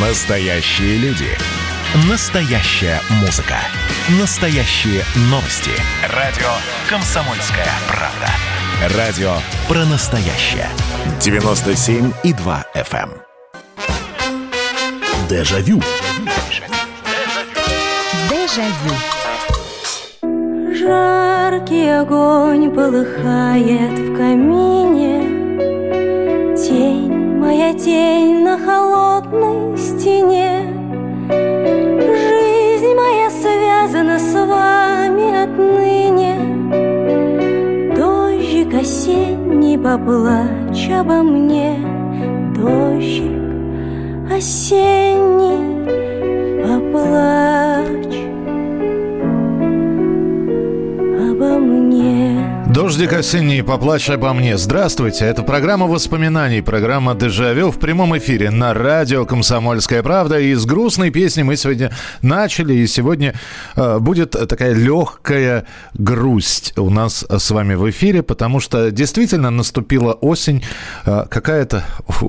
Настоящие люди. Настоящая музыка. Настоящие новости. Радио «Комсомольская правда». Радио про настоящее. 97,2 FM. эм. Дежавю. Дежавю. Жаркий огонь полыхает в камине Тень, моя тень на холодной стене Жизнь моя связана с вами отныне. Дождик осенний поплачь обо мне. Дождик осенний поплачь Дождик осенний, поплачь обо мне. Здравствуйте, это программа воспоминаний, программа «Дежавю» в прямом эфире на радио «Комсомольская правда». И с грустной песни мы сегодня начали, и сегодня э, будет такая легкая грусть у нас с вами в эфире, потому что действительно наступила осень, э, какая-то,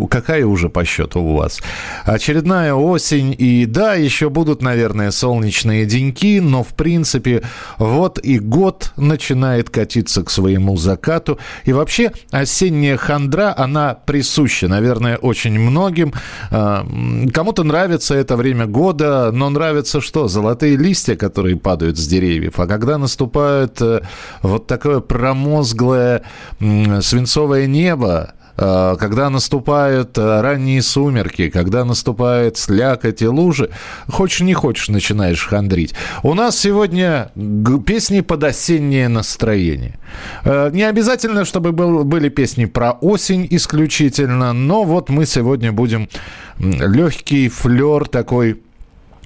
какая уже по счету у вас? Очередная осень, и да, еще будут, наверное, солнечные деньки, но в принципе вот и год начинает катиться к своему закату. И вообще осенняя хандра, она присуща, наверное, очень многим. А, Кому-то нравится это время года, но нравится что? Золотые листья, которые падают с деревьев. А когда наступает э, вот такое промозглое свинцовое небо, когда наступают э, ранние сумерки, когда наступает слякоть и лужи, хочешь не хочешь, начинаешь хандрить. У нас сегодня песни под осеннее настроение. Э, Не обязательно, чтобы был- были песни про осень исключительно, но вот мы сегодня будем легкий флер такой э,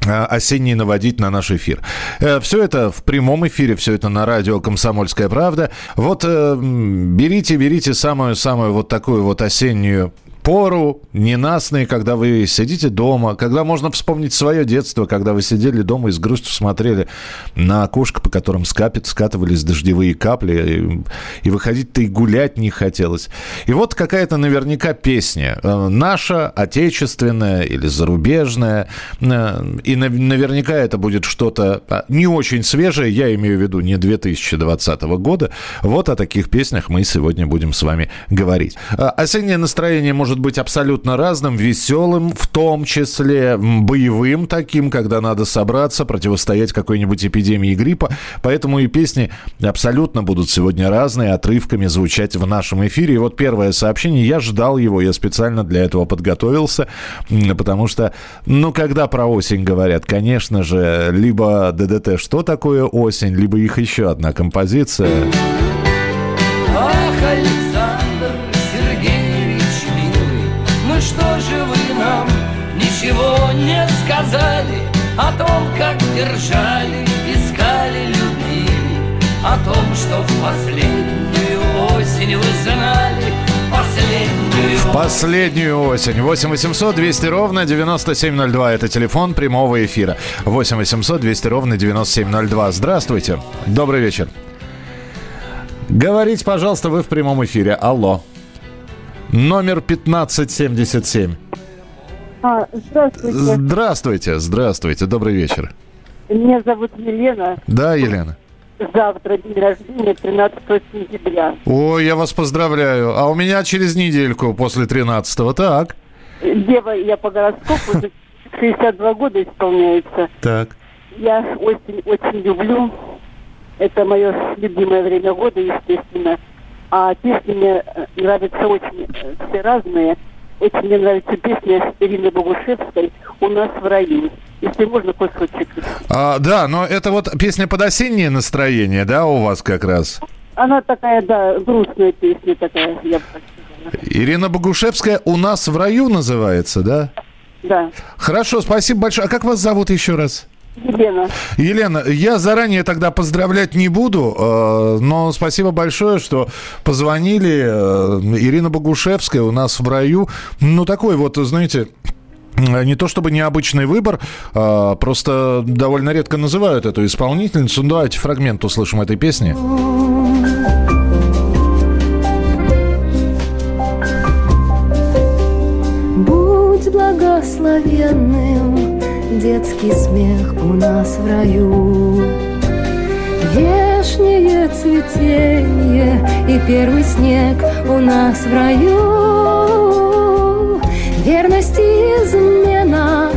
осенний наводить на наш эфир. Все это в прямом эфире, все это на радио «Комсомольская правда». Вот э, берите, берите самую-самую вот такую вот осеннюю пору, ненастные, когда вы сидите дома, когда можно вспомнить свое детство, когда вы сидели дома и с грустью смотрели на окошко, по которым скапит, скатывались дождевые капли, и, и выходить-то и гулять не хотелось. И вот какая-то наверняка песня, э, наша, отечественная или зарубежная, э, и нав- наверняка это будет что-то а, не очень свежее, я имею в виду не 2020 года. Вот о таких песнях мы сегодня будем с вами говорить. А, Осеннее настроение может быть абсолютно разным, веселым, в том числе боевым таким, когда надо собраться, противостоять какой-нибудь эпидемии гриппа. Поэтому и песни абсолютно будут сегодня разные, отрывками звучать в нашем эфире. И вот первое сообщение, я ждал его, я специально для этого подготовился, потому что, ну, когда про осень говорят, конечно же, либо ДДТ «Что такое осень?», либо их еще одна композиция. Ах, держали, искали, любили О том, что в последнюю осень вы знали Последнюю Последнюю осень. 8 800 200 ровно 9702. Это телефон прямого эфира. 8 800 200 ровно 9702. Здравствуйте. Добрый вечер. Говорите, пожалуйста, вы в прямом эфире. Алло. Номер 1577. А, здравствуйте. Здравствуйте, здравствуйте. Добрый вечер. Меня зовут Елена. Да, Елена? Завтра день рождения, 13 сентября. Ой, я вас поздравляю. А у меня через недельку после 13-го. Так. Дева, я по гороскопу, 62 года исполняется. Так. Я осень очень люблю. Это мое любимое время года, естественно. А песни мне э, нравятся очень э, все разные. Очень мне нравится песня Ирины Богушевской «У нас в раю». Если можно, кусочек. А, да, но это вот песня под осеннее настроение, да, у вас как раз? Она такая, да, грустная песня такая, я бы. Ирина Богушевская «У нас в раю» называется, да? Да. Хорошо, спасибо большое. А как вас зовут еще раз? Елена. Елена, я заранее тогда поздравлять не буду, э, но спасибо большое, что позвонили. Э, Ирина Богушевская у нас в раю. Ну, такой вот, знаете, не то чтобы необычный выбор, а просто довольно редко называют эту исполнительницу. Ну, давайте фрагмент услышим этой песни. Будь благословенным Детский смех у нас в раю Вешнее цветение и первый снег у нас в раю Верность и измена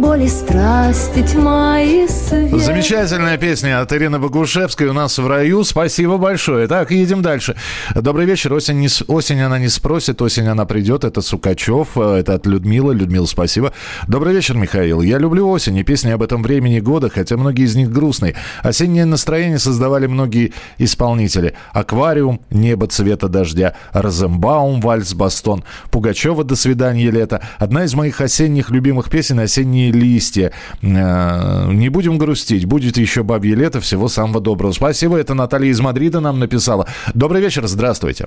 боли, страсти, тьма и свет. Замечательная песня от Ирины Богушевской у нас в раю. Спасибо большое. Так, едем дальше. Добрый вечер. Осень, не, осень она не спросит, осень она придет. Это Сукачев, это от Людмилы. Людмила, спасибо. Добрый вечер, Михаил. Я люблю осень и песни об этом времени года, хотя многие из них грустные. Осеннее настроение создавали многие исполнители. Аквариум, небо цвета дождя, Розенбаум, вальс, бастон, Пугачева «До свидания, лето». Одна из моих осенних любимых песен «Осенние листья. Э, не будем грустить, будет еще бабье лето. Всего самого доброго. Спасибо, это Наталья из Мадрида нам написала. Добрый вечер, здравствуйте.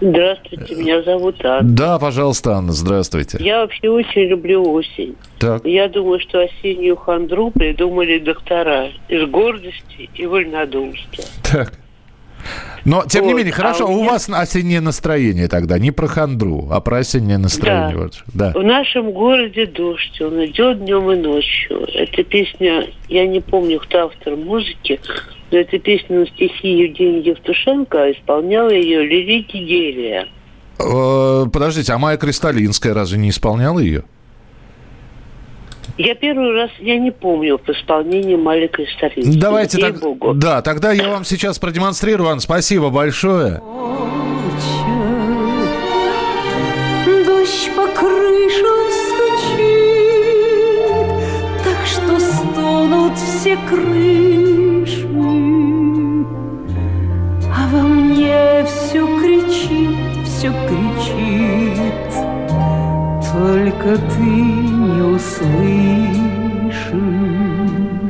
Здравствуйте, меня зовут Анна. Да, пожалуйста, Анна, здравствуйте. Я вообще очень люблю осень. Так. Я думаю, что осеннюю хандру придумали доктора из гордости и вольнодумства. Так. Но, тем не Вот, менее, хорошо, а у у меня- вас осеннее настроение тогда, не про хандру, а про осеннее настроение. Да. Вот. да. В нашем городе дождь, он идет днем и ночью. Эта песня, я не помню, кто автор музыки, но эта песня на стихи Евгения Евтушенко, а исполняла ее Лили Гигелия. Э, Подождите, а Майя Кристалинская разве не исполняла ее? Я первый раз, я не помню в исполнении Малика Старинского. Давайте так. Ей-богу. Да, тогда я вам сейчас продемонстрирую, Анна, спасибо большое. Дождь по крышам стучит, так что стонут все крыши. А во мне все кричит, все кричит, только ты не услышишь.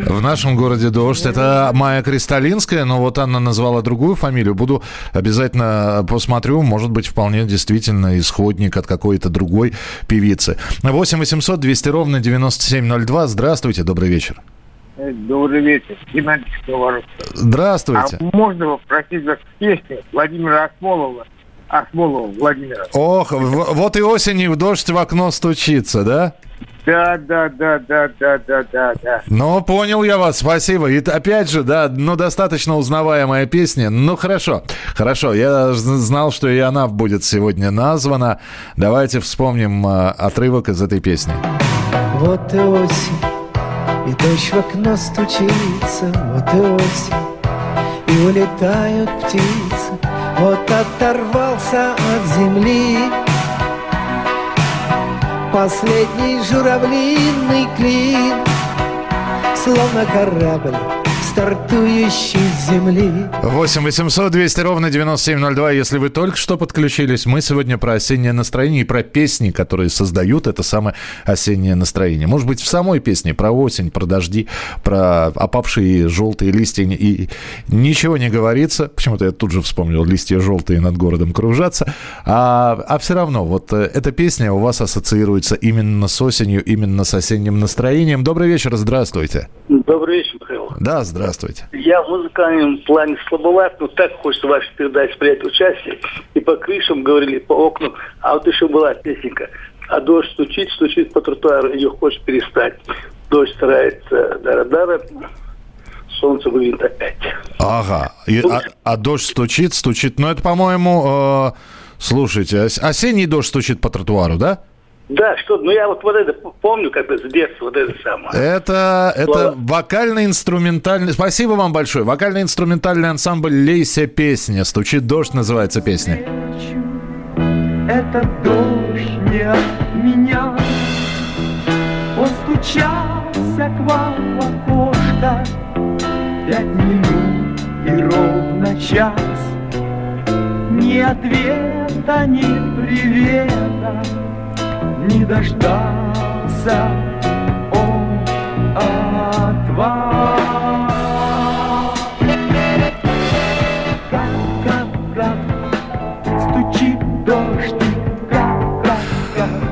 В нашем городе дождь. Это Майя Кристалинская, но вот Анна назвала другую фамилию. Буду обязательно посмотрю. Может быть, вполне действительно исходник от какой-то другой певицы. 8 800 200 ровно 9702. Здравствуйте, добрый вечер. Э, Добрый вечер. Геннадий Сковородов. Здравствуйте. А можно попросить вас песню Владимира Осмолова? Осмолова Владимира. Ох, в- вот и осенью в дождь в окно стучится, да? Да, да, да, да, да, да, да, да. Ну, понял я вас, спасибо. И опять же, да, ну, достаточно узнаваемая песня. Ну, хорошо, хорошо. Я знал, что и она будет сегодня названа. Давайте вспомним э, отрывок из этой песни. Вот и осень, и дождь в окно стучится, вот и осень, и улетают птицы. Вот оторвался от земли последний журавлиный клин, словно корабль, стартующий с земли. 8 800 200 ровно 9702. Если вы только что подключились, мы сегодня про осеннее настроение и про песни, которые создают это самое осеннее настроение. Может быть, в самой песне про осень, про дожди, про опавшие желтые листья и ничего не говорится. Почему-то я тут же вспомнил, листья желтые над городом кружатся. А, а все равно, вот э, эта песня у вас ассоциируется именно с осенью, именно с осенним настроением. Добрый вечер, здравствуйте. Добрый вечер, Михаил. Да, здравствуйте. Я в музыкальном плане слабоват, но так хочется в вашей передаче принять участие. И по крышам говорили, по окнам. А вот еще была песенка. А дождь стучит, стучит по тротуару, ее хочешь перестать. Дождь старается дара-дара, солнце выглядит опять. Ага. И- а, а дождь стучит, стучит. Ну, это, по-моему, э, слушайте, ос- осенний дождь стучит по тротуару, да? Да, что, ну я вот вот это помню, как бы с детства, вот это самое. Это, это вокально-инструментальный... Спасибо вам большое. Вокально-инструментальный ансамбль «Лейся песня». «Стучит дождь» называется песня. Это дождь не от меня Он стучался к вам в окошко Пять минут и ровно час Ни ответа, ни привета Не дождался он от вас Кап-кап-кап Стучит дождь,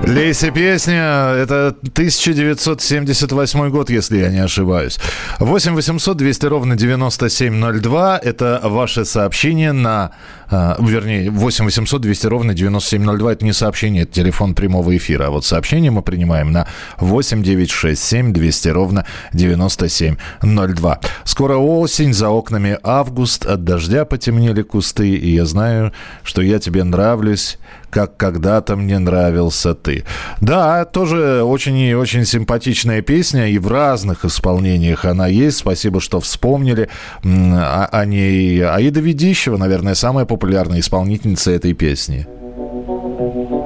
«Лейся песня» — это 1978 год, если я не ошибаюсь. 8 800 200 ровно 9702 — это ваше сообщение на а, вернее, 8 800 200 ровно 9702. Это не сообщение, это телефон прямого эфира. А вот сообщение мы принимаем на 8 9 6 7 200 ровно 9702. Скоро осень, за окнами август, от дождя потемнели кусты, и я знаю, что я тебе нравлюсь, как когда-то мне нравился ты. Да, тоже очень и очень симпатичная песня, и в разных исполнениях она есть. Спасибо, что вспомнили о, о ней. Аида Ведищева, наверное, самая популярная исполнительница этой песни.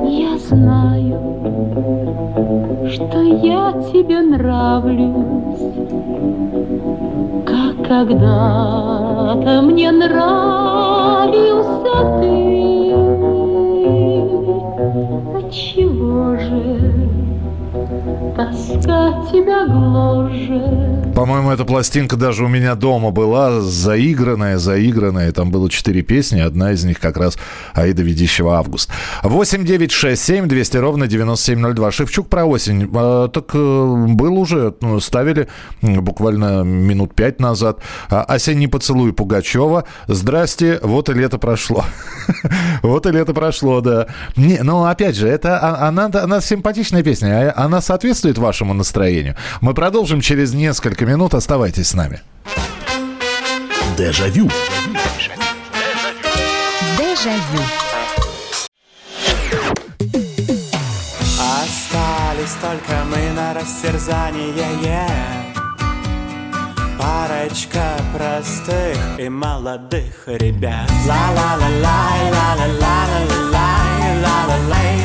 Я знаю, что я тебе нравлюсь, как когда-то мне нравился ты. Отчего же тоска тебя гложет? По-моему, эта пластинка даже у меня дома была заигранная, заигранная. Там было четыре песни, одна из них как раз Аида Ведищева «Август». 8 9 6 7 200 ровно 9702. Шевчук про осень. А, так э, был уже, ну, ставили буквально минут пять назад. А, «Осенний поцелуй» Пугачева. Здрасте, вот и лето прошло. Вот и лето прошло, да. Не, но опять же, это а- она, она симпатичная песня, а она соответствует вашему настроению. Мы продолжим через несколько минут. Оставайтесь с нами. Дежавю. Дежавю. Остались только мы на растерзание Парочка простых и молодых ребят Ла-ла-ла-лай, ла-ла-ла-ла-ла-лай, ла-ла-лай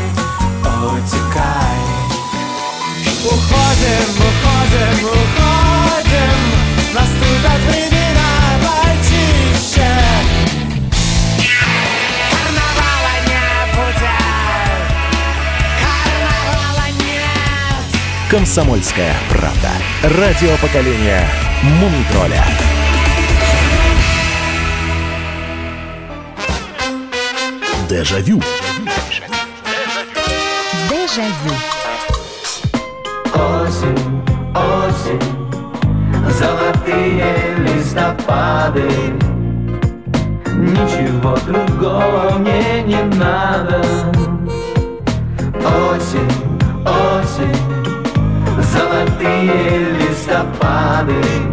Утекай Уходим, уходим, уходим Наступят времена почище Карнавала не будет Карнавала нет Комсомольская правда. Радио поколения Мумитроля. Дежавю. Дежавю. Осень, осень, золотые листопады. Ничего другого мне не надо. Осень, осень, золотые листопады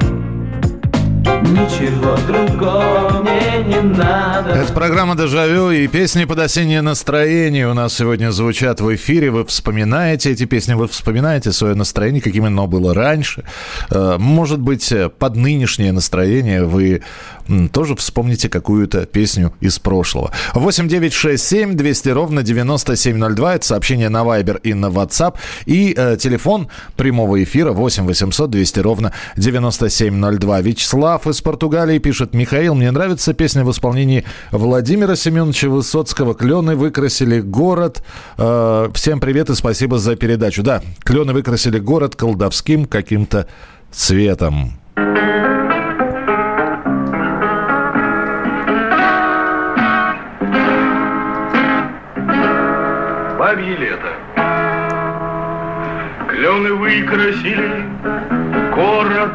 Ничего другого мне не надо Это программа «Дежавю» и песни под осеннее настроение у нас сегодня звучат в эфире. Вы вспоминаете эти песни, вы вспоминаете свое настроение, каким оно было раньше. Э, Может быть, под нынешнее настроение вы тоже вспомните какую-то песню из прошлого. 8 9 6 7 200 ровно 9702. Это сообщение на Viber и на WhatsApp. И э, телефон прямого эфира 8 800 200 ровно 9702. Вячеслав из Португалии пишет. Михаил, мне нравится песня в исполнении Владимира Семеновича Высоцкого. Клены выкрасили город. Э, всем привет и спасибо за передачу. Да, клены выкрасили город колдовским каким-то цветом. Бабье лето. Клены выкрасили город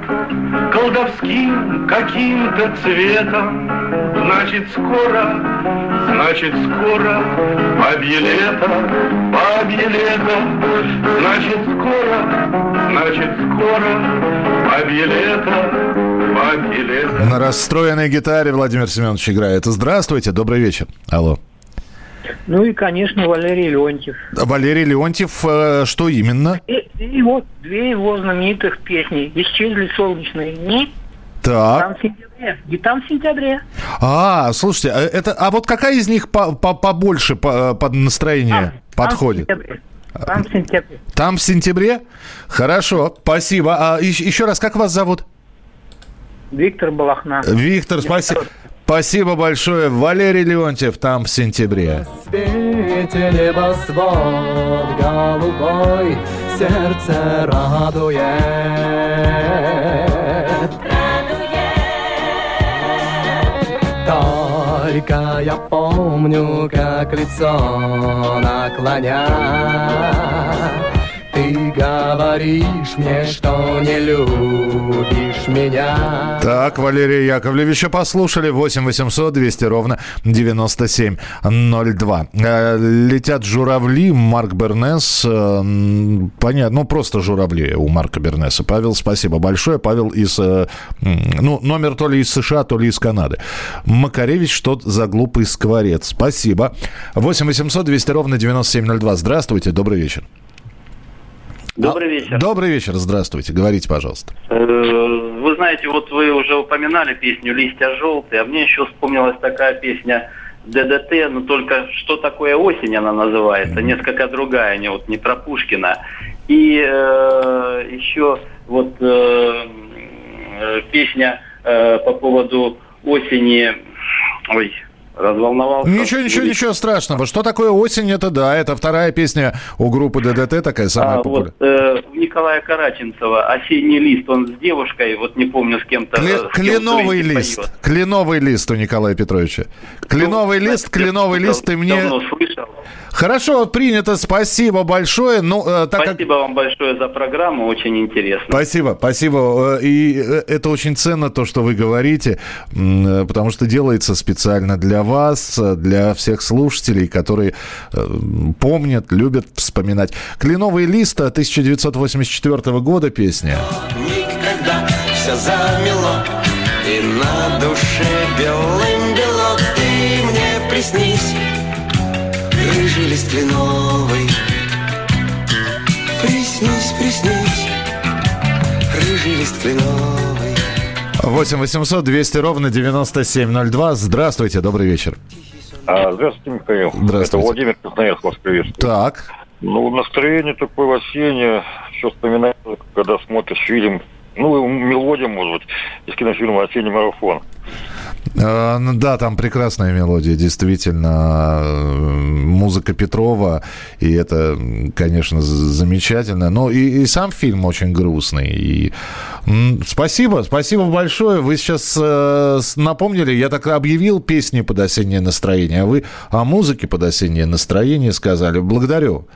колдовским каким-то цветом. Значит, скоро, значит, скоро бабье лето, бабье лето. Значит, скоро, значит, скоро бабье лето. На расстроенной гитаре Владимир Семенович играет. Здравствуйте, добрый вечер. Алло. Ну и, конечно, Валерий Леонтьев. Валерий Леонтьев, э, что именно? И, и вот две его знаменитых песни. «Исчезли солнечные дни», Так. «Там в сентябре». И там в сентябре. А, слушайте, а это, а вот какая из них по- по- побольше по- под настроение подходит? Там в сентябре. Там в сентябре. Там в сентябре? Хорошо, спасибо. А еще, еще раз, как вас зовут? Виктор Балахна. Виктор, спасибо. Спасибо большое. Валерий Леонтьев там в сентябре. сердце радует. Только я помню, как лицо наклоня, говоришь. мне, что не любишь меня. Так, Валерия Яковлевича послушали. 8 800 200 ровно 9702. Э, Летят журавли. Марк Бернес. э, Понятно. Ну, просто журавли у Марка Бернеса. Павел, спасибо большое. Павел из... э, Ну, номер то ли из США, то ли из Канады. Макаревич, что за глупый скворец. Спасибо. 8 800 200 ровно 9702. Здравствуйте. Добрый вечер. Добрый вечер. Добрый вечер. Здравствуйте. Говорите, пожалуйста. Э, Вы знаете, вот вы уже упоминали песню «Листья желтые», а мне еще вспомнилась такая песня ДДТ, но только что такое осень она называется, несколько другая, не вот не про Пушкина. И э, еще вот э, э, песня э, по поводу осени, ой, разволновался. Ничего, ничего, ничего страшного. Что такое осень? Это да, это вторая песня у группы ДДТ, такая самая А, популярная. вот э, у Николая Караченцева «Осенний лист», он с девушкой, вот не помню с кем-то. Э, с кем кленовый лист. поет. Кленовый лист у Николая Петровича. Кленовый лист, кленовый лист, ты мне... Давно слышал. Хорошо, принято, спасибо большое. Ну, э, так как... Спасибо вам большое за программу, очень интересно. Спасибо, спасибо. Э, И э, это очень ценно, то, что вы говорите, потому что делается специально для вас, для всех слушателей, которые помнят, любят вспоминать. «Кленовый лист» 1984 года песня. Никогда все замело И на душе белым бело Ты мне приснись Лист кленовый Приснись, приснись Рыжий лист кленовый 8 800 200 ровно 9702. Здравствуйте, добрый вечер. А, Здравствуйте, Михаил. Здравствуйте. Это Владимир Красноярск вас приветствует. Так. Ну, настроение такое осеннее. Все вспоминается, когда смотришь фильм. Ну, мелодия, может быть, из кинофильма «Осенний марафон». Э, ну Да, там прекрасная мелодия, действительно. Э, Музыка Петрова, и это, конечно, замечательно. Но и, и сам фильм очень грустный. И спасибо, спасибо большое. Вы сейчас э, напомнили, я так объявил песни под осеннее настроение, а вы о музыке под осеннее настроение сказали. Благодарю.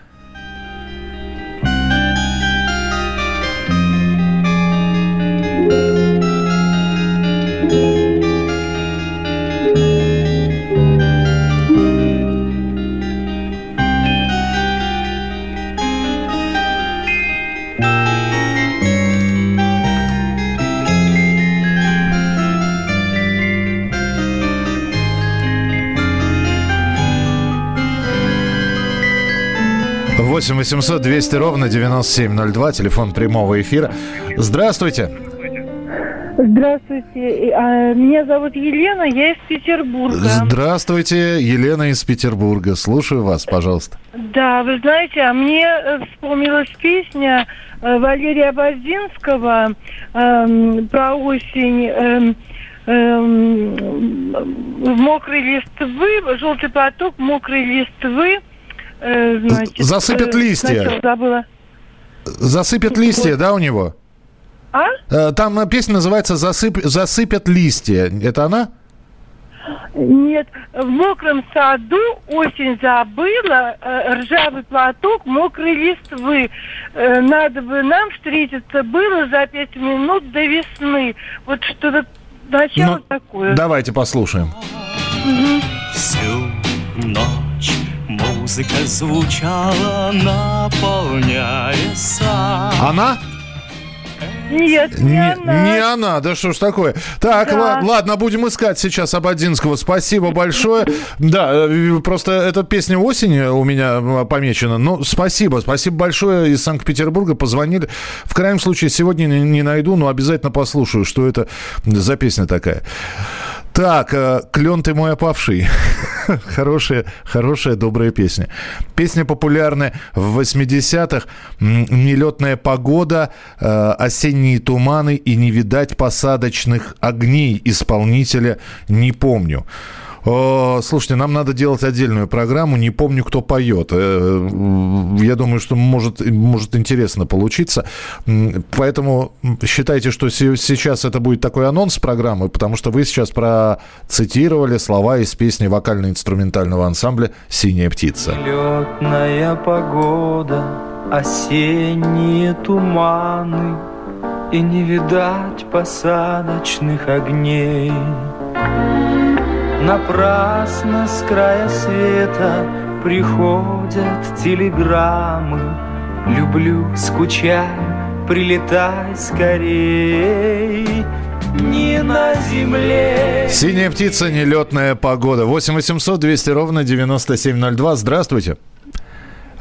Восемь 800 200 ровно 9702, телефон прямого эфира. Здравствуйте. Здравствуйте, а, меня зовут Елена, я из Петербурга. Здравствуйте, Елена из Петербурга. Слушаю вас, пожалуйста. Да, вы знаете, а мне вспомнилась песня э, Валерия Базинского эм, про осень. эм, эм, мокрый листвы, желтый платок, мокрый листвы. Э, значит, Засыпят э, листья. забыла. Засыпят листья, да, у него? А? Э, Там песня называется «Засып... «Засыпят листья». Это она? Нет, в мокром саду осень забыла, ржавый платок, мокрые листвы. Надо бы нам встретиться было за пять минут до весны. Вот что-то начало Ну, такое. Давайте послушаем. Мгм. Всю ночь музыка звучала, наполняя сад. Она? Нет, не, Не, она. не она, да что ж такое. Так, Да. ла- ладно, будем искать сейчас Абадинского. Спасибо большое. Да, э, просто эта песня осени у меня э, помечена. Ну, спасибо, спасибо большое из Санкт-Петербурга. Позвонили. В крайнем случае, сегодня не, не найду, но обязательно послушаю, что это за песня такая. Так, э, клен ты мой опавший. хорошая, хорошая, добрая песня. Песня популярная в 80-х. М, Нелетная погода, э, осенние туманы и не видать посадочных огней исполнителя не помню. О, слушайте, нам надо делать отдельную программу. Не помню, кто поет. Э, Я думаю, что может, может интересно получиться. Поэтому считайте, что се- сейчас это будет такой анонс программы, потому что вы сейчас процитировали слова из песни вокально-инструментального ансамбля «Синяя птица». Летная погода, осенние туманы И не видать посадочных огней Напрасно с края света приходят телеграммы Люблю, скучаю, прилетай скорей Не на земле Синяя птица, нелетная погода. 8 800 200 ровно 9702. Здравствуйте.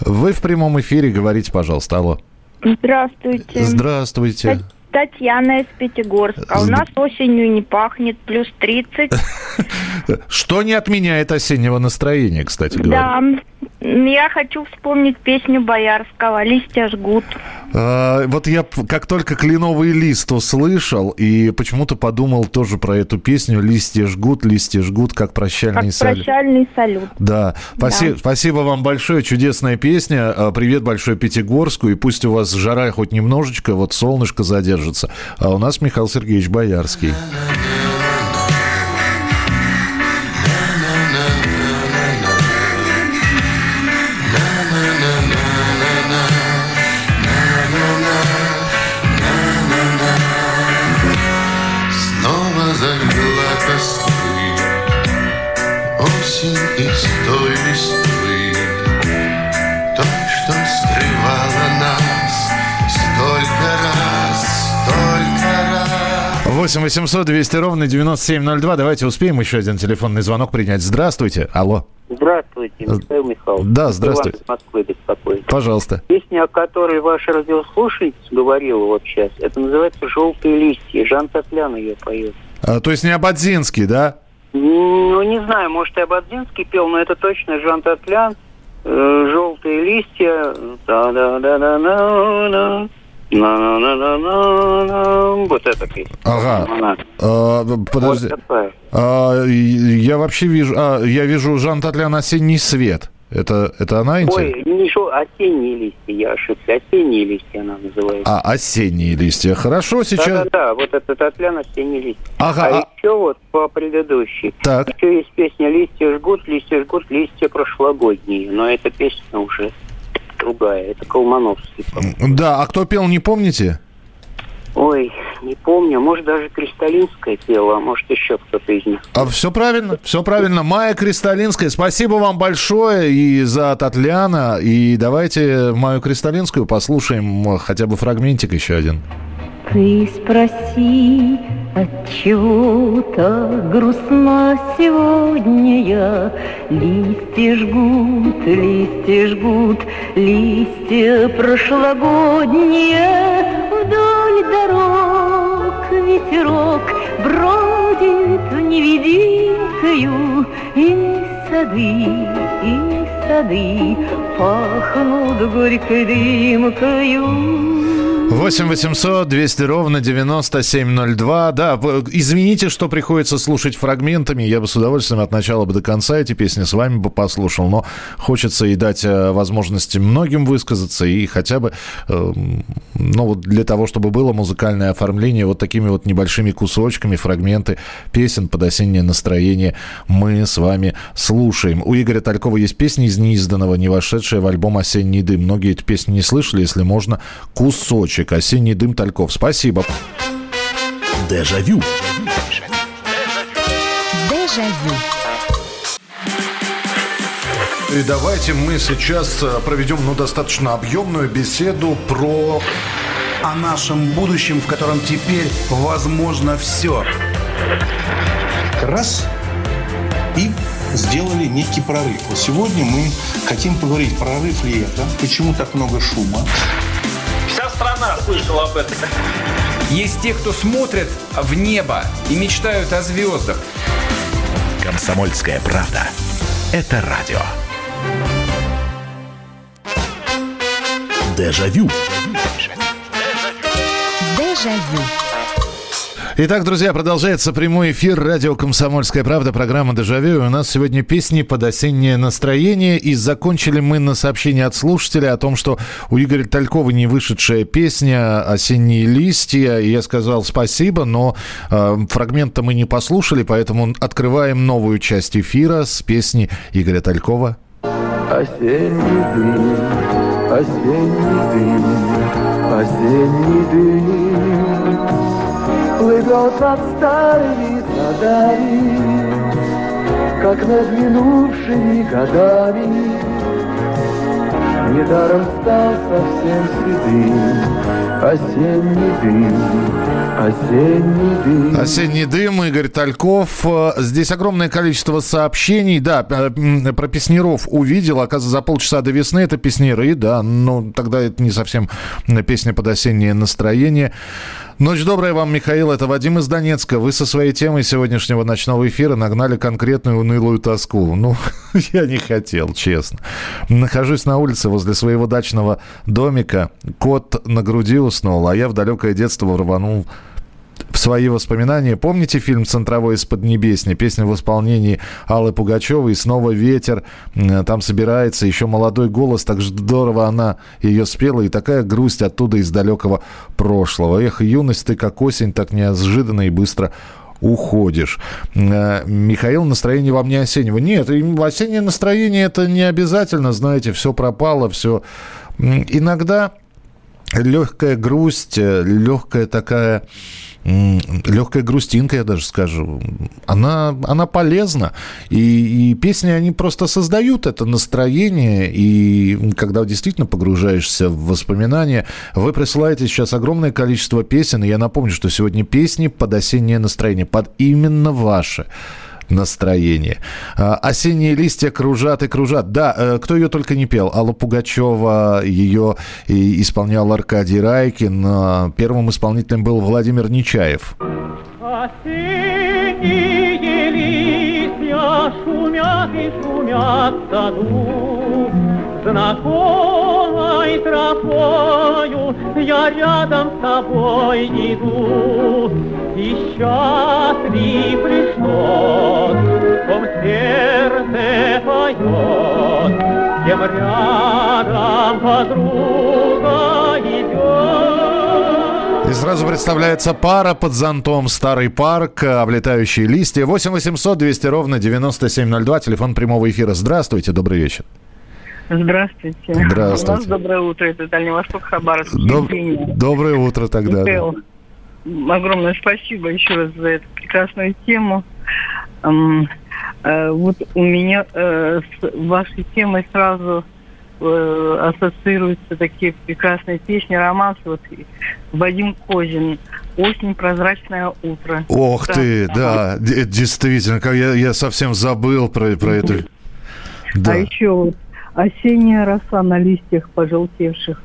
Вы в прямом эфире, говорите, пожалуйста. Алло. Здравствуйте. Здравствуйте. Та- Татьяна из Пятигорска. А у нас осенью не пахнет, плюс 30. Что не отменяет осеннего настроения, кстати говоря? Да. Я хочу вспомнить песню Боярского «Листья жгут». А, вот я как только кленовый лист услышал и почему-то подумал тоже про эту песню «Листья жгут, листья жгут, как прощальный Как салют». прощальный салют. Да. Спасибо, Да. спасибо вам большое. Чудесная песня. А, Привет большой Пятигорску. И пусть у вас жара хоть немножечко, вот солнышко задержится. А у нас Михаил Сергеевич Боярский. 8 800 200 ровно 9702. Давайте успеем еще один телефонный звонок принять. Здравствуйте. Алло. Здравствуйте, Михаил Михайлович. Да, здравствуйте. Иван из Москвы беспокоит. Пожалуйста. Песня, о которой ваш радиослушатель говорил вот сейчас, это называется «Желтые листья». Жан Татлян ее поет. А, то есть не Абадзинский, да? Ну, не знаю, может, и Абадзинский пел, но это точно Жан Татлян. Э, «Желтые листья». Да-да-да-да-да-да. На-на-на-на-на-на. Вот эта песня. Ага. А, подожди. Вот. А, я вообще вижу... а, я вижу Жан Татлян «Осенний свет». Это, это она интересно? Ой, не шо, осенние листья, я ошибся. Осенние листья она называется. А, осенние листья. Хорошо, сейчас... Да-да-да, вот это Татьяна осенние листья. Ага, а, а- еще вот по предыдущей. Так. Еще есть песня «Листья жгут, листья жгут, листья прошлогодние». Но эта песня уже другая. Это Колмановский. Да, а кто пел, не помните? Ой, не помню. Может, даже Кристалинская пела, а может, еще кто-то из них. А все правильно, все правильно. Майя Кристалинская, спасибо вам большое и за Татляна. И давайте Майю Кристалинскую послушаем хотя бы фрагментик еще один. Ты спроси, отчего-то грустна сегодня я. Листья жгут, листья жгут, листья прошлогодние. Вдоль дорог ветерок бродит невидимкою, И сады, и сады пахнут горькой дымкою. 8 800 200 ровно 9702. Да, извините, что приходится слушать фрагментами. Я бы с удовольствием от начала бы до конца эти песни с вами бы послушал. Но хочется и дать э, возможности многим высказаться. И хотя бы, э, ну вот для того, чтобы было музыкальное оформление, вот такими вот небольшими кусочками, фрагменты песен под осеннее настроение мы с вами слушаем. У Игоря Талькова есть песня из неизданного, не вошедшая в альбом «Осенний дым». Многие эти песни не слышали, если можно, кусочек. «Осенний дым» Тальков. Спасибо. Дежавю. Дежавю. И давайте мы сейчас э, проведем ну, достаточно объемную беседу про... О нашем будущем, в котором теперь возможно все. Раз и сделали некий прорыв. Вот сегодня мы хотим поговорить, прорыв ли это, почему так много шума. Вся страна слышала об этом. Есть те, кто смотрят в небо и мечтают о звездах. Комсомольская правда. Это радио. Дежавю. Дежавю. Итак, друзья, продолжается прямой эфир радио «Комсомольская правда», программа «Дежавю». У нас сегодня песни под осеннее настроение. И закончили мы на сообщение от слушателя о том, что у Игоря Талькова не вышедшая песня «Осенние листья». И я сказал спасибо, но э, фрагмент-то мы не послушали, поэтому открываем новую часть эфира с песни Игоря Талькова. Осенний дым осенний дым, осенний дым Плывет над старыми садами, как над минувшими годами Недаром стал совсем седым Осенний дым, осенний дым Осенний дым, Игорь Тальков. Здесь огромное количество сообщений. Да, э, про песнеров увидел. Оказывается, за полчаса до весны это песнеры, да. Но тогда это не совсем песня под осеннее настроение. Ночь добрая вам, Михаил. Это Вадим из Донецка. Вы со своей темой сегодняшнего ночного эфира нагнали конкретную унылую тоску. Ну, я не хотел, честно. Нахожусь на улице возле своего дачного домика. Кот на груди уснул, а я в далекое детство рванул в свои воспоминания. Помните фильм «Центровой из Поднебесни»? Песня в исполнении Аллы Пугачевой. Снова ветер. Там собирается еще молодой голос. Так здорово она ее спела. И такая грусть оттуда из далекого прошлого. Эх, юность, ты как осень, так неожиданно и быстро уходишь. Э, Михаил, настроение вам не осеннего. Нет, и осеннее настроение это не обязательно, знаете, все пропало, все... Иногда легкая грусть, легкая такая легкая грустинка, я даже скажу, она, она полезна. И, и песни, они просто создают это настроение. И когда действительно погружаешься в воспоминания, вы присылаете сейчас огромное количество песен. И я напомню, что сегодня песни под осеннее настроение, под именно ваше настроение. А, Осенние листья кружат и кружат. Да, э, кто ее только не пел. Алла Пугачева, ее исполнял Аркадий Райкин. А, Первым исполнителем был Владимир Нечаев. Осенние листья шумят и шумят саду. Знакомой тропою я рядом с тобой иду. И счастлив тот, кто в сердце поет, с кем рядом подруга идет. И сразу представляется пара под зонтом, старый парк, облетающие листья. 8 800 200 ровно 9702, телефон прямого эфира. Здравствуйте, добрый вечер. Здравствуйте. Здравствуйте. У вас доброе утро. Это Дальний Восток, Хабаровск. Доб-. Доброе утро тогда. да. Огромное спасибо еще раз за эту прекрасную тему. Э, вот у меня э, с вашей темой сразу э, ассоциируются такие прекрасные песни, романсы. Вот Вадим Козин «Осень, прозрачное утро». Ох Да. ты, да, действительно, как я, я совсем забыл про, про эту... Да. А еще вот осенняя роса на листьях пожелтевших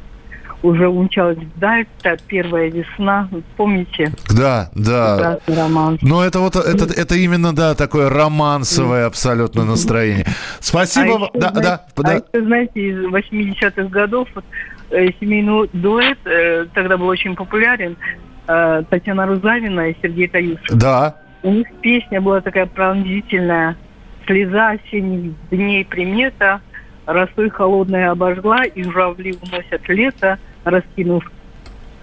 уже умчалась вдаль, та первая весна, помните? Да, да. Роман. Но это вот это, это именно, да, такое романсовое абсолютно настроение. Спасибо. А вам- еще, да, знаете, да, а да. еще, знаете, из 80-х годов вот, э, семейный дуэт э, тогда был очень популярен. э, Татьяна Рузавина и Сергей Таюшев. Да. У них песня была такая пронзительная. Слеза осенних дней примета, росой холодная обожгла, и журавли уносят лето, раскинув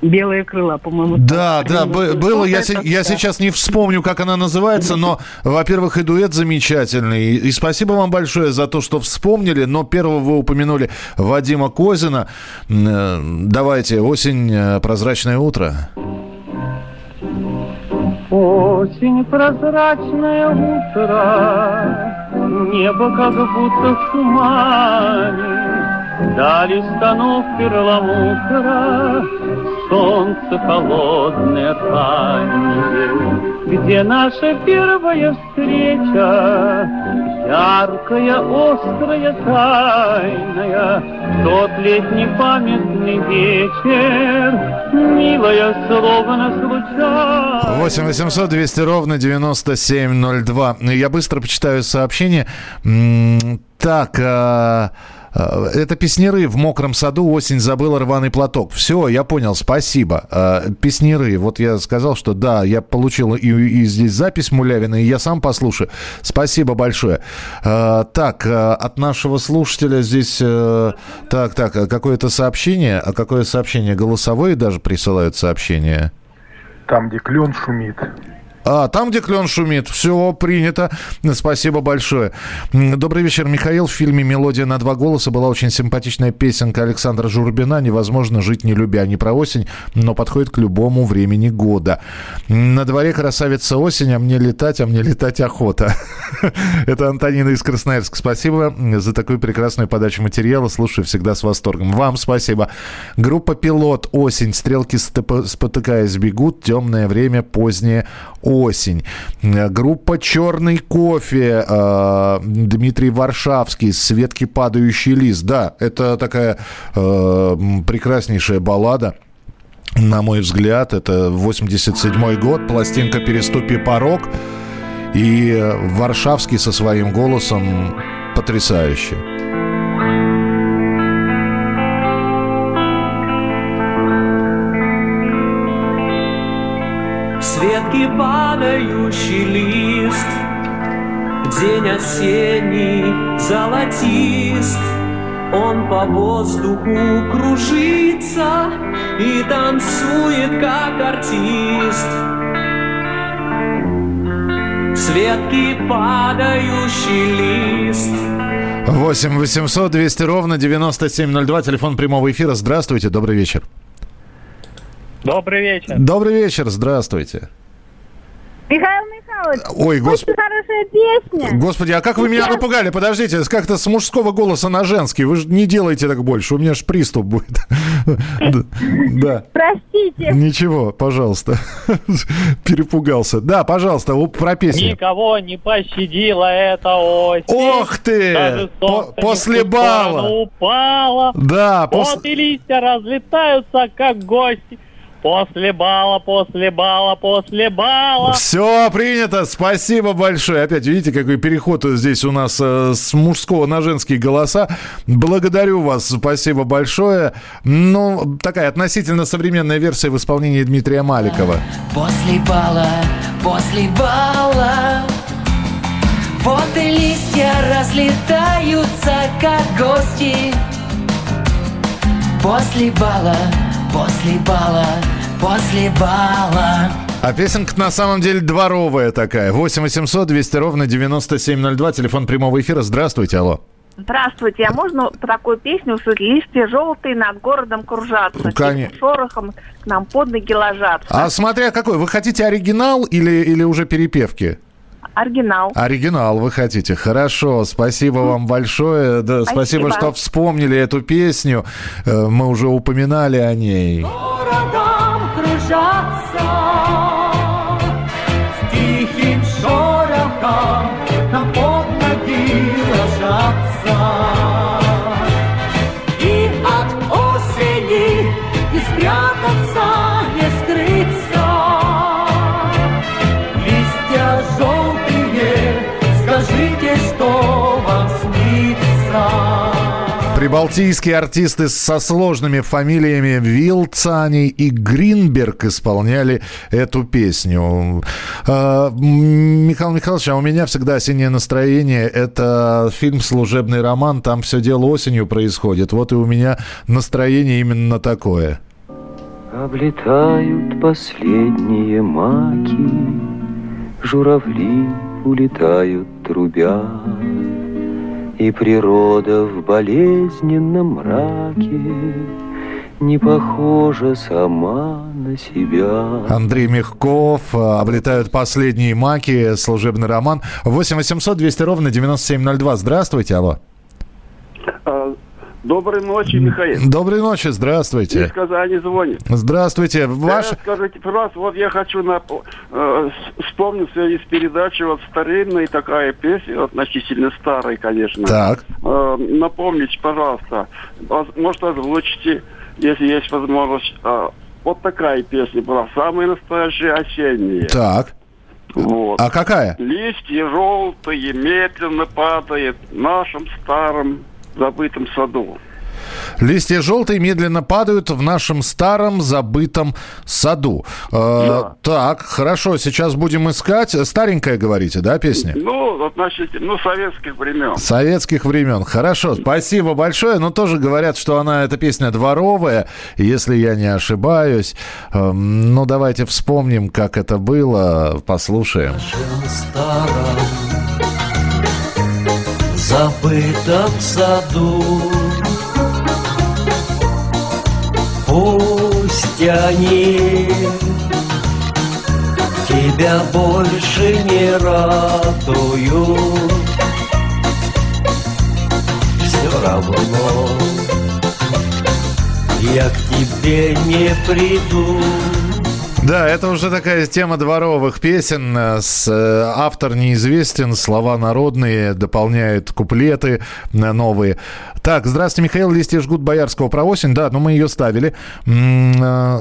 белые крыла, по-моему. Да, да, бы- было. Я, Вот се- это я да. сейчас не вспомню, как она называется, но, во-первых, и дуэт замечательный. И, и спасибо вам большое за то, что вспомнили. Но первого вы упомянули Вадима Козина. Э, Давайте, осень, э, прозрачное утро. Осень, прозрачное утро, Небо как будто в тумане, Дали станов перламутра, Солнце холодное раннее. Где наша первая встреча, Яркая, острая, тайная, Тот летний памятный вечер, Милая, словно случайно. 8 800 200 ровно 9702. Я быстро почитаю сообщение. Так, а, это песнеры в мокром саду осень забыла рваный платок. Все, я понял, спасибо. А, Песнеры, вот я сказал, что да, я получил и, и здесь запись Мулявина, и я сам послушаю. Спасибо большое. А, Так, от нашего слушателя здесь... э, Так, так, какое-то сообщение, а какое сообщение? Голосовое даже присылают сообщение? Там, где клен шумит, А, там, где клен шумит. Все, принято. Спасибо большое. Добрый вечер, Михаил. В фильме «Мелодия на два голоса» была очень симпатичная песенка Александра Журбина «Невозможно жить не любя». Не про осень, но подходит к любому времени года. На дворе красавица осень, а мне летать, а мне летать охота. Это Антонина из Красноярска. Спасибо за такую прекрасную подачу материала. Слушаю всегда с восторгом. Вам спасибо. Группа «Пилот. Осень». Стрелки спотыкаясь бегут. Темное время. Поздняя осень. Э, Группа «Черный кофе». э, Дмитрий Варшавский. Светки падающий лист. Да, это такая м, прекраснейшая баллада. На мой взгляд, это 87 год, пластинка «Переступи порог». И Варшавский со своим голосом потрясающе. Светки падающий лист День осенний золотист Он по воздуху кружится И танцует, как артист Светки падающий лист 8 800 200 ровно 9702, телефон прямого эфира. Здравствуйте, добрый вечер. Добрый вечер. Добрый вечер, здравствуйте. Михаил Михайлович, Ой, гос- очень хорошая песня. Господи, а как вы меня напугали? Подождите, как-то с мужского голоса на женский. Вы же не делайте так больше, у меня же приступ будет. Да. Простите. Ничего, пожалуйста. Перепугался. Да, пожалуйста, про песню. Никого не пощадила эта осень. Ох ты! После бала. упало. Да, пос- Вот и листья разлетаются, как гости. После бала, после бала, после бала. Все принято, спасибо большое. Опять видите, какой переход здесь у нас э, с мужского на женские голоса. Благодарю вас, спасибо большое. Ну, такая относительно современная версия в исполнении Дмитрия Маликова. После бала, после бала Вот и листья разлетаются, как гости После бала, после бала, после бала А песенка на самом деле дворовая такая. 8 800 200 ровно 9702, телефон прямого эфира. Здравствуйте, алло. Здравствуйте, а можно такую песню услышать? Листья желтые над городом кружатся. Конечно. Тихим шорохом к нам под ноги ложатся. А смотря какой, вы хотите оригинал или, или уже перепевки? Оригинал. Оригинал вы хотите. Хорошо, спасибо вам большое. Да, спасибо. Спасибо. что вспомнили эту песню. Э, Мы уже упоминали о ней. городам кружатся Прибалтийские артисты со сложными фамилиями Вилцани и Гринберг исполняли эту песню. М, Михаил Михайлович, а у меня всегда осеннее настроение. Это фильм «Служебный роман». Там все дело осенью происходит. Вот и у меня настроение именно такое. Облетают последние маки, Журавли улетают трубя, И природа в болезненном мраке Не похожа сама на себя. Андрей Мягков, э, облетают последние маки, служебный роман. 8 800 200 ровно 9702. Здравствуйте, алло. Доброй ночи, Михаил. Доброй ночи, здравствуйте. Из Казани звонит. Здравствуйте. Ваш... Э, Скажите, пожалуйста, вот я хочу нап- э, с- вспомнить в связи с передачей вот старинная такая песня, относительно старая, конечно. Так. Э, напомните, пожалуйста, может, озвучите, если есть возможность. Э, вот такая песня была, самая настоящая осенняя. Так. Вот. А какая? Листья желтые медленно падают в нашем старом забытом саду. Листья желтые медленно падают в нашем старом забытом саду. Э, Так, хорошо, сейчас будем искать. Старенькая, говорите, да, песня? Ну, относительно, ну, советских времен. Советских времен. Хорошо, спасибо большое. Но тоже говорят, что она, эта песня дворовая, если я не ошибаюсь. Эм, Ну, давайте вспомним, как это было. Послушаем. старом забытом саду. Пусть они тебя больше не радуют, все равно я к тебе не приду. Да, это уже такая тема дворовых песен. Э, С, э, автор неизвестен, слова народные, дополняют куплеты э, новые. Так, здравствуйте, Михаил. Листья жгут Боярского про осень. Да, но мы ее ставили.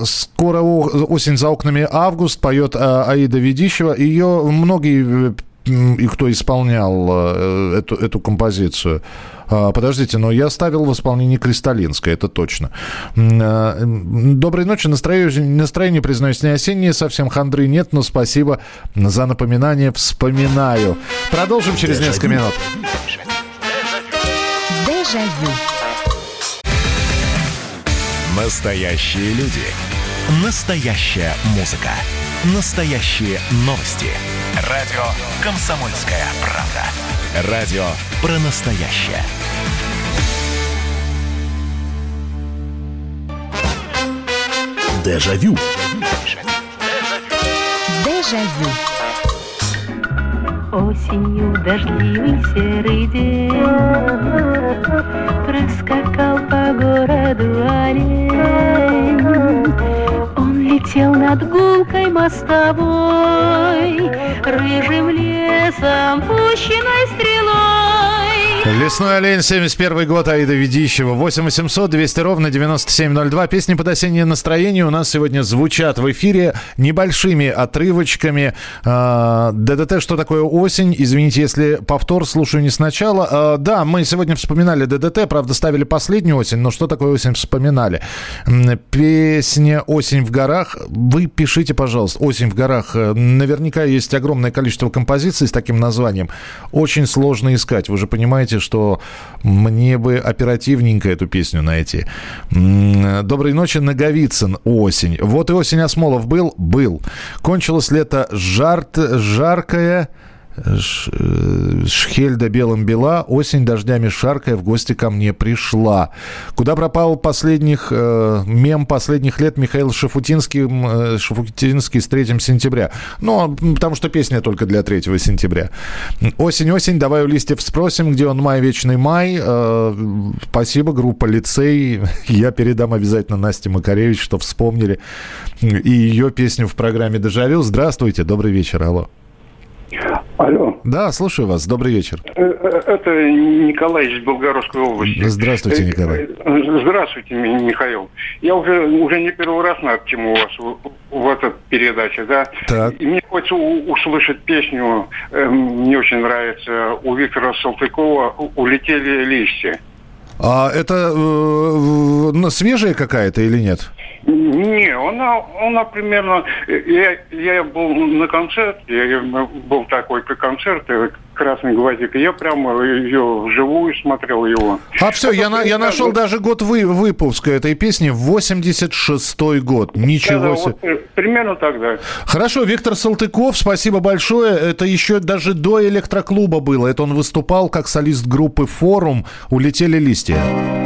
Скоро осень за окнами август, поет Аида Ведищева. Ее многие и кто исполнял э, эту, эту композицию. А, Подождите, но я ставил в исполнении Кристалинской, это точно. Э, Доброй ночи. Настроение, настроение, признаюсь, не осеннее, совсем хандры нет, но спасибо за напоминание. Вспоминаю. Продолжим через несколько минут. Дежавю. Настоящие люди. Настоящая музыка. Настоящие новости. Радио «Комсомольская правда». Радио про настоящее. Дежавю. Дежавю. Осенью дождливый серый день Проскакал по городу олень Он летел над гулкой мостовой Рыжим лесом пущенной стрелой Лесной олень, 71 год, Аида Ведищева. 8 800 200 ровно 9702. Песни под осеннее настроение у нас сегодня звучат в эфире небольшими отрывочками. А, ДДТ, что такое осень? Извините, если повтор, слушаю не сначала. А, Да, мы сегодня вспоминали ДДТ, правда, ставили последнюю осень, но что такое осень вспоминали? Песня «Осень в горах». Вы пишите, пожалуйста, «Осень в горах». Э, Наверняка есть огромное количество композиций с таким названием. Очень сложно искать. Вы же понимаете, что мне бы оперативненько эту песню найти. Доброй ночи, Наговицын. Осень. Вот и осень Осмолов был? Был. Кончилось лето жарт, жаркое... Э, Шхельда белым бела, осень дождями шаркая в гости ко мне пришла. Куда пропал последних э, мем последних лет Михаил Шафутинский, э, Шафутинский с 3 сентября? Ну, м, потому что песня только для 3 сентября. Осень, осень, давай у листьев спросим, где он май, вечный май. Э, спасибо, группа лицей. Я передам обязательно Насте Макаревич, что вспомнили и ее песню в программе «Дежавю». Здравствуйте, добрый вечер, алло. Алло. Да, слушаю вас. Добрый вечер. Э, э, Это Николай из Белгородской области. Здравствуйте, Э, Николай. э, Здравствуйте, Ми- Михаил. Я уже уже не первый раз на тему у вас в, этой передаче, да. Так. И мне хочется услышать песню, э, мне очень нравится, у Виктора Салтыкова «У- «Улетели листья». А это э, свежая какая-то или нет? Не, она, она примерно... э, Я, я был на концерте, я- был такой концерт э, «Красный гвоздик», я прямо ее вживую смотрел его. А все, я, на- я нашел даже год вы, выпуска этой песни, 86-й год. Ничего себе. вот, э, примерно тогда. Хорошо, Виктор Салтыков, спасибо большое. Это еще даже до электроклуба было. Это он выступал как солист группы «Форум». Улетели листья.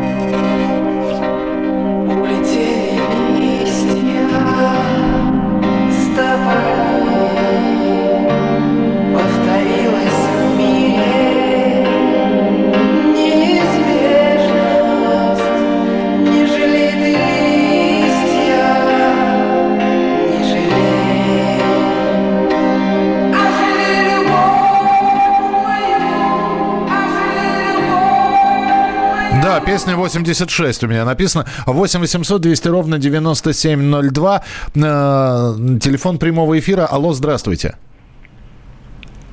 Песня 86 у меня написано. 8 800 200 ровно 9702. Э, телефон прямого эфира. Алло, здравствуйте.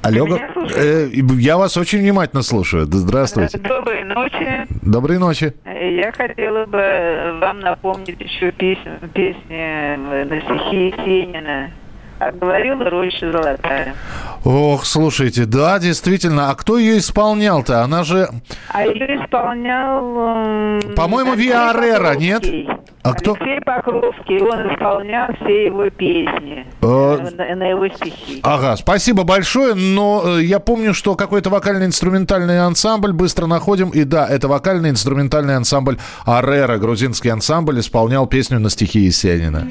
Алло, э, я вас очень внимательно слушаю. Здравствуйте. Доброй ночи. Доброй ночи. Я хотела бы вам напомнить еще песню, песни на стихи Есенина. А говорила роща золотая. Ох, слушайте, да, действительно. А кто ее исполнял-то? Она же, А ее исполнял... м, по-моему, Алексей Виа нет? А кто? Алексей Покровский, он исполнял все его песни Э, на, на его стихи. Ага, спасибо большое, но э, я помню, что какой-то вокально-инструментальный ансамбль быстро находим, и да, это вокально-инструментальный ансамбль Арера, грузинский ансамбль, исполнял песню на стихи Есенина.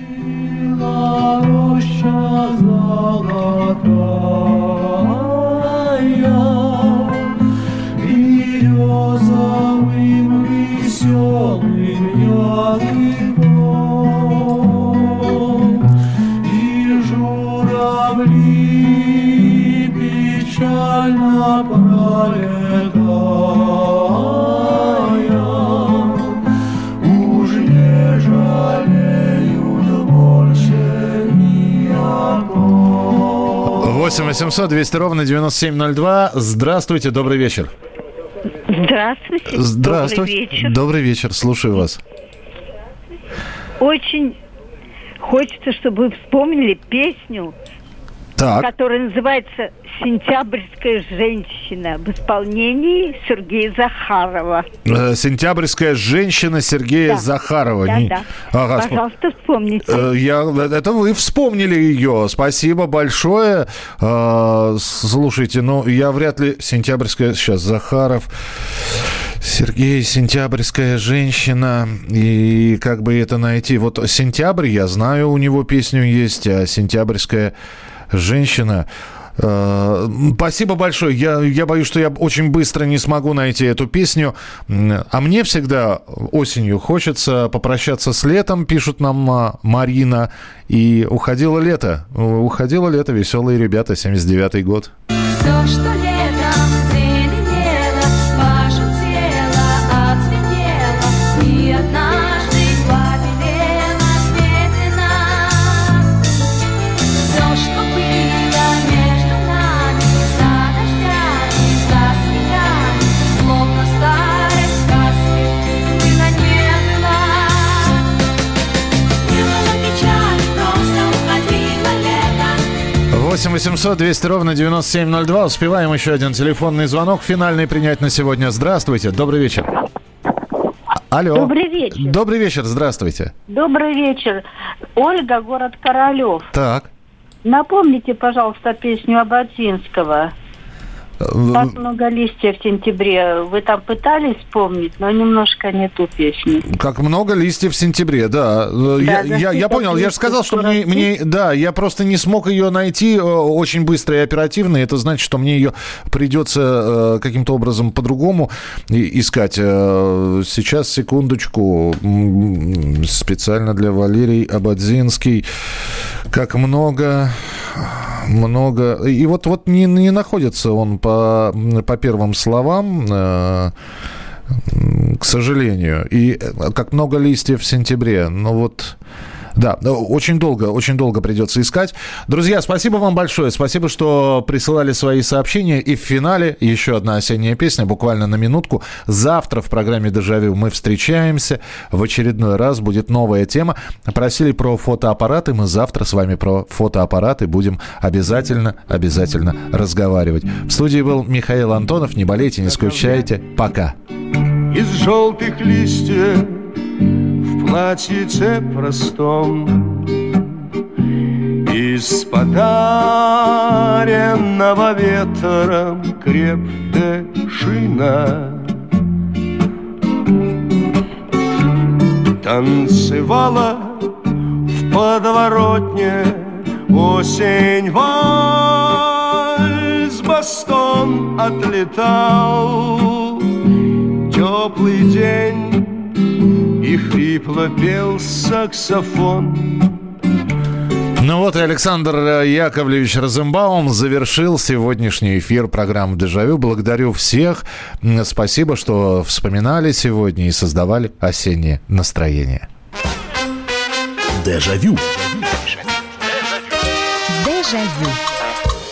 Печально пролетая 8 800 200 ровно 9702. Здравствуйте, добрый вечер. Здравствуйте. Здравствуйте. Добрый вечер. Добрый вечер, слушаю вас. Очень хочется, чтобы вы вспомнили песню, Так. которая называется «Сентябрьская женщина» в исполнении Сергея Захарова. Э, Сентябрьская женщина Сергея Да. Захарова. Да, Не- да. Ага, Пожалуйста, вспомните. Э, Я, это вы вспомнили ее. Спасибо большое. Э, Слушайте, ну, я вряд ли... Сентябрьская... Сейчас, Захаров... Сергей, сентябрьская женщина. И как бы это найти? Вот сентябрь, я знаю, у него песню есть, а сентябрьская женщина... Э, Спасибо большое. Я, я боюсь, что я очень быстро не смогу найти эту песню. А мне всегда осенью хочется попрощаться с летом, пишут нам а, Марина. И уходило лето. Уходило лето, веселые ребята, 79-й год. Все, что летом 8 800 200 ровно 9702. Успеваем еще один телефонный звонок. Финальный принять на сегодня. Здравствуйте. Добрый вечер. Алло. Добрый вечер. Добрый вечер. Здравствуйте. Добрый вечер. Ольга, город Королев. Так. Напомните, пожалуйста, песню Ободзинского. Э, Так много листьев в сентябре. Вы там пытались вспомнить, но немножко не ту песню. Как много листьев в сентябре, да. Э, я, я, я защита понял, я же сказал, что мне, мне, да, я просто не смог ее найти э, очень быстро и оперативно. Это значит, что мне ее придется э, каким-то образом по-другому искать. Э, Сейчас, секундочку, специально для Валерий Абадзинский. Как много, много. И вот, вот не, не находится он по, по первым словам. э, к сожалению. И э, как много листьев в сентябре. Ну вот... Да, ну, очень долго, очень долго придется искать. Друзья, спасибо вам большое. Спасибо, что присылали свои сообщения. И в финале еще одна осенняя песня, буквально на минутку. Завтра в программе «Дежавю» мы встречаемся. В очередной раз будет новая тема. Просили про фотоаппараты. Мы завтра с вами про фотоаппараты будем обязательно, обязательно разговаривать. В студии был Михаил Антонов. Не болейте, не скучайте. Пока. из желтых листьев платьице простом. Из подаренного ветром крепкая шина танцевала в подворотне осень вальс бастон отлетал. Теплый день и хрипло пел саксофон. Ну вот и Александр э, Яковлевич Розенбаум завершил сегодняшний эфир программы «Дежавю». Благодарю всех. Спасибо, что вспоминали сегодня и создавали осеннее настроение. Дежавю. Дежавю.